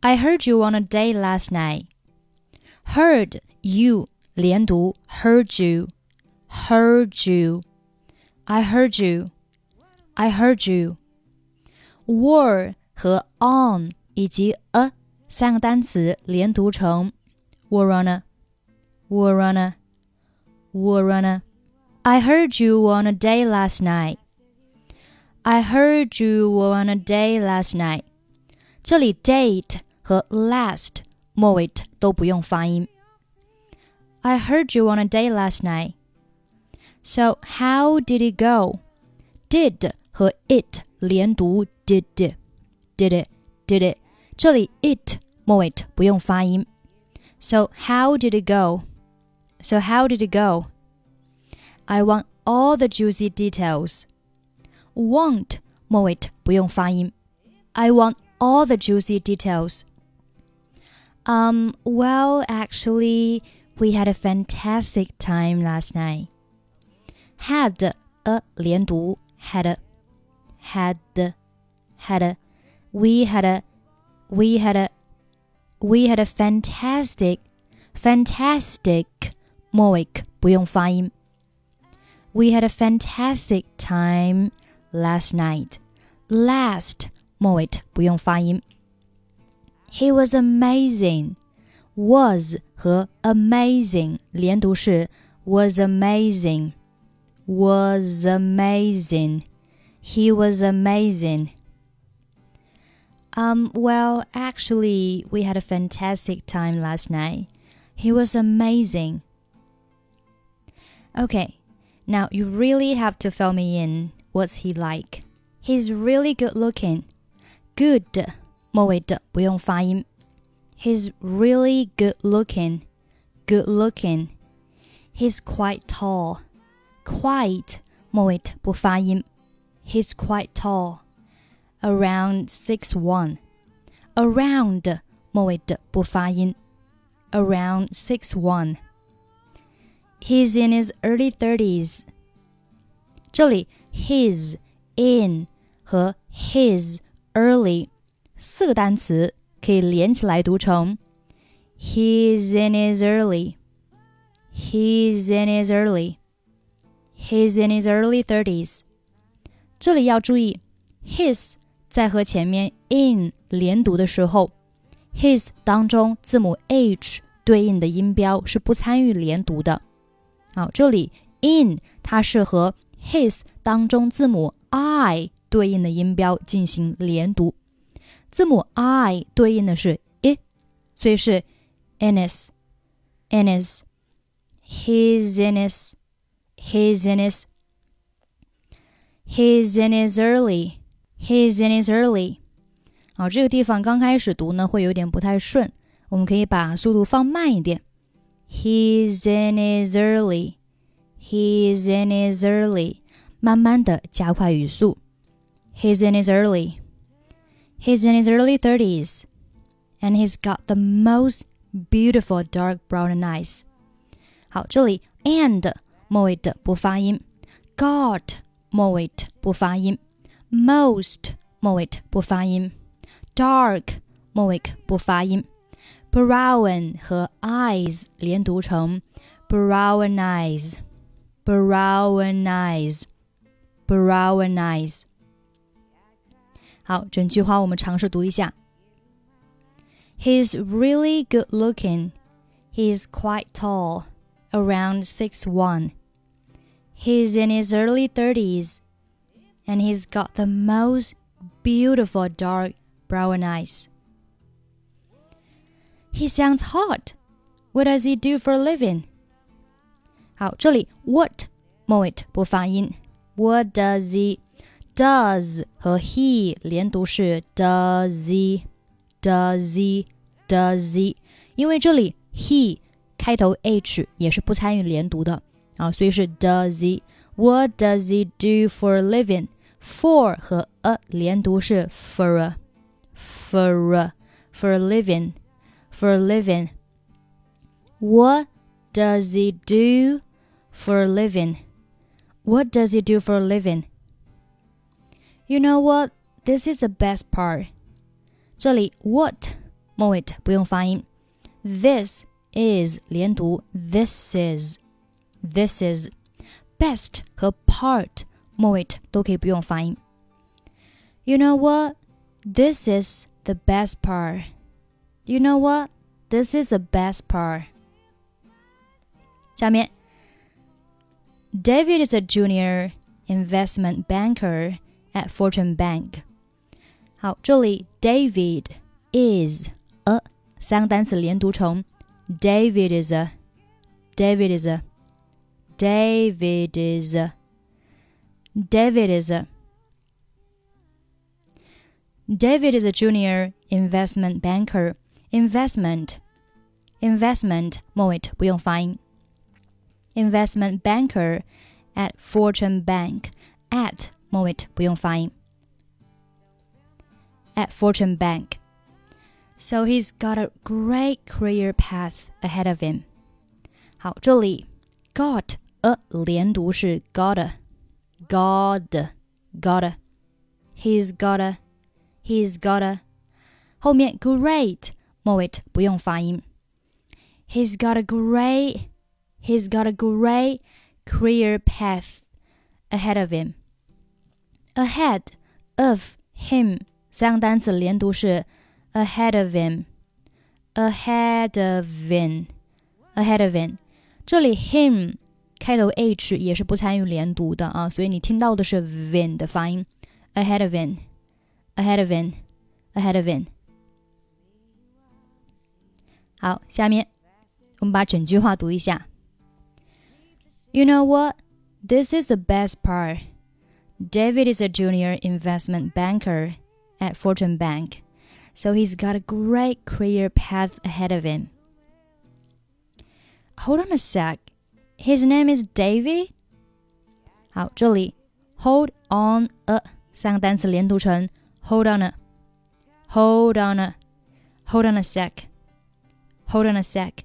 I heard you on a date last night. Heard you 连读 heard you heard you. I heard you. I heard you. Were 和 on 以及 a 三个单词连读成 were on a were on a were on a. I heard you on a day last night. I heard you were on a day last night. 这里 date 和 last 末尾都不用发音。I heard you on a day last night. So how did it go? Did 和 it 连读 did did it did it。这里 it 末尾不用发音。So how did it go? So how did it go? I want all the juicy details. Want 末尾不用发音。I want all the juicy details. Um, well, actually, we had a fantastic time last night. Had a 连读 had a, had had a, we had a we had a we had a fantastic fantastic 末尾不用发音。We had a fantastic time last night. Last 末尾不用发音。 He was amazing. Was 和 amazing 连读是 was amazing. Was amazing. He was amazing. Um, well, actually, we had a fantastic time last night. He was amazing. Okay, now you really have to fill me in. What's he like? He's really good looking. Good 末尾的不用发音。He's really good looking. Good looking. He's quite tall. Quite 末尾不发音。He's quite tall. Around six one. Around 末尾的不发音。Around six one. He's in his early thirties. 这里 his in 和 his early 四个单词可以连起来读成 He's in his early. He's in his early. He's in his early thirties. 这里要注意，his 在和前面 in 连读的时候，his 当中字母 h 对应的音标是不参与连读的。好，这里 in 它是和 his 当中字母 i 对应的音标进行连读，字母 i 对应的是 i，所以是 innis innis he's innis he's innis he's in his early he's in his early。好，这个地方刚开始读呢会有点不太顺，我们可以把速度放慢一点。He's in his early. He's in his early. 慢慢的加快语速。He's in his early. He's in his early thirties, and he's got the most beautiful dark brown eyes. 好，这里 and 末尾的不发音，got 末尾不发音，most 末尾不发音，dark 末尾不发音。brown 和 eyes 连读成 brown eyes, brown eyes, brown eyes。 好，整句话我们尝试读一下。He's really good looking. He's quite tall, around six one. He's in his early thirties, and he's got the most beautiful dark brown eyes. He sounds hot. What does he do for a living? 好，这里 what 末尾不发音。What does he does 和 he 连读是 does he does he does he，因为这里 he 开头 h 也是不参与连读的啊，所以是 does he。What does he do for a living? For 和 a 连读是 for a for a for a living for a living. What does he do for a living? What does he do for a living? You know what? This is the best part. 这里 what 末尾不用发音。This is 连读，This is，This is。Best 和 part 末尾都可以不用发音。You know what? This is the best part. You know what? This is the best part. 下面，David is a junior investment banker at Fortune Bank。好，这里 David is a 三个单词连读成 David is a David is a David is a David is a David is a junior investment banker. Investment investment 末尾不用发音。Investment banker at Fortune Bank at 末尾不用发音。At Fortune Bank. So he's got a great career path ahead of him. 好，这里 got a 连读是 gotta gotta gotta. He's gotta he's gotta 后面 great 末尾不用发音。He's got a great he's got a great career path ahead of him. Ahead of him 三个单词连读是 ahead of him, ahead of him, ahead of him。这里 him 开头 h 也是不参与连读的啊，所以你听到的是 vin 的发音，ahead of him, ahead of him, ahead of him。好，下面我们把整句话读一下。You know what? This is the best part. David is a junior investment banker at Fortune Bank, so he's got a great career path ahead of him. Hold on a sec. His name is David. 好，这里 hold on a 三个单词连读成 hold on a, hold on a, hold on a sec, hold on a sec.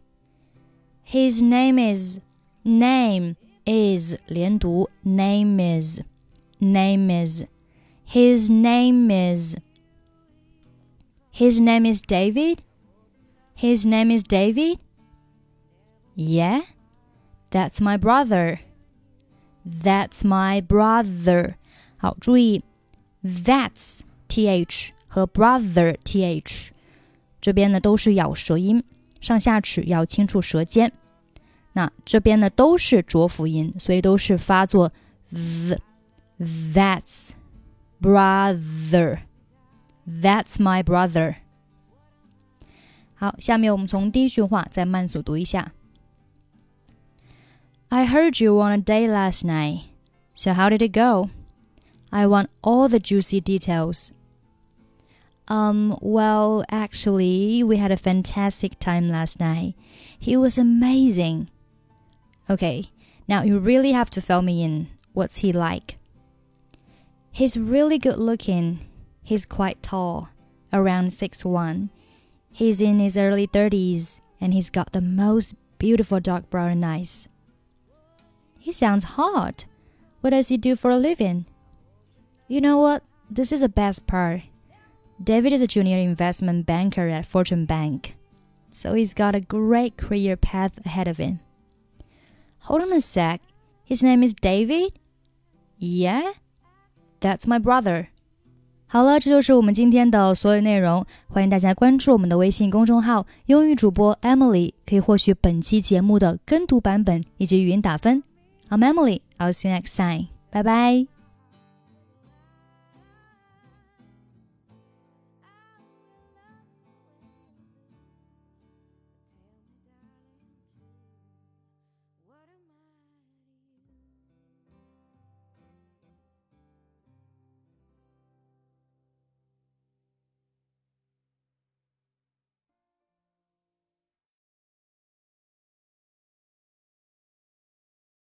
His name is name is 连读 name is name is his name is his name is David? His name is David? Yeah? That's my brother. That's my brother. 好，注意，that's th 和 brother th 这边呢都是咬舌音，上下齿要轻触舌尖。那这边呢都是浊辅音，所以都是发作 z。 That's brother. That's my brother. 好，下面我们从第一句话再慢速读一下。I heard you on a date last night. So how did it go? I want all the juicy details. Um, well, actually, we had a fantastic time last night. He was amazing. Okay, now you really have to fill me in. What's he like? He's really good looking. He's quite tall, around six one. He's in his early 30s and he's got the most beautiful dark brown eyes. He sounds hot. What does he do for a living? You know what? This is the best part. David is a junior investment banker at Fortune Bank, so he's got a great career path ahead of him. Hold on a sec. His name is David? Yeah? That's my brother. 好了，这就是我们今天的所有内容。欢迎大家关注我们的微信公众号“英语主播 Emily”，可以获取本期节目的跟读版本以及语音打分。I'm Emily. I'll see you next time. 拜拜